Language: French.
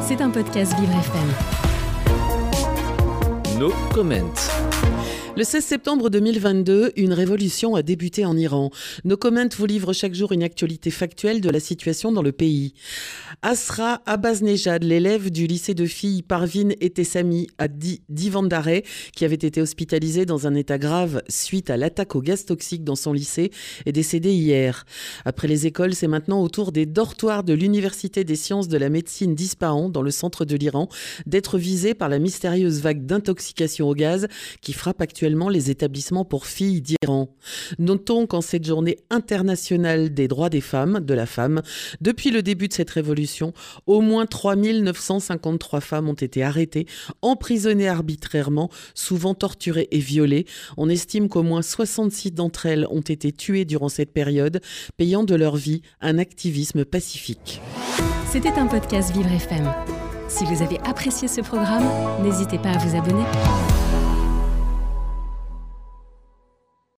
C'est un podcast Vivre FM. No comment. Le 16 septembre 2022, une révolution a débuté en Iran. Nos comments vous livrent chaque jour une actualité factuelle de la situation dans le pays. Asra Abaznejad, l'élève du lycée de filles Parvin Etesami à Divandare, qui avait été hospitalisé dans un état grave suite à l'attaque au gaz toxique dans son lycée, est décédé hier. Après les écoles, c'est maintenant au tour des dortoirs de l'Université des sciences de la médecine d'Ispahan, dans le centre de l'Iran, d'être visés par la mystérieuse vague d'intoxication au gaz qui frappe actuellement les établissements pour filles d'Iran. Notons qu'en cette journée internationale des droits des femmes, de la femme, depuis le début de cette révolution, au moins 3953 femmes ont été arrêtées, emprisonnées arbitrairement, souvent torturées et violées. On estime qu'au moins 66 d'entre elles ont été tuées durant cette période, payant de leur vie un activisme pacifique. C'était un podcast Vivre FM. Si vous avez apprécié ce programme, n'hésitez pas à vous abonner.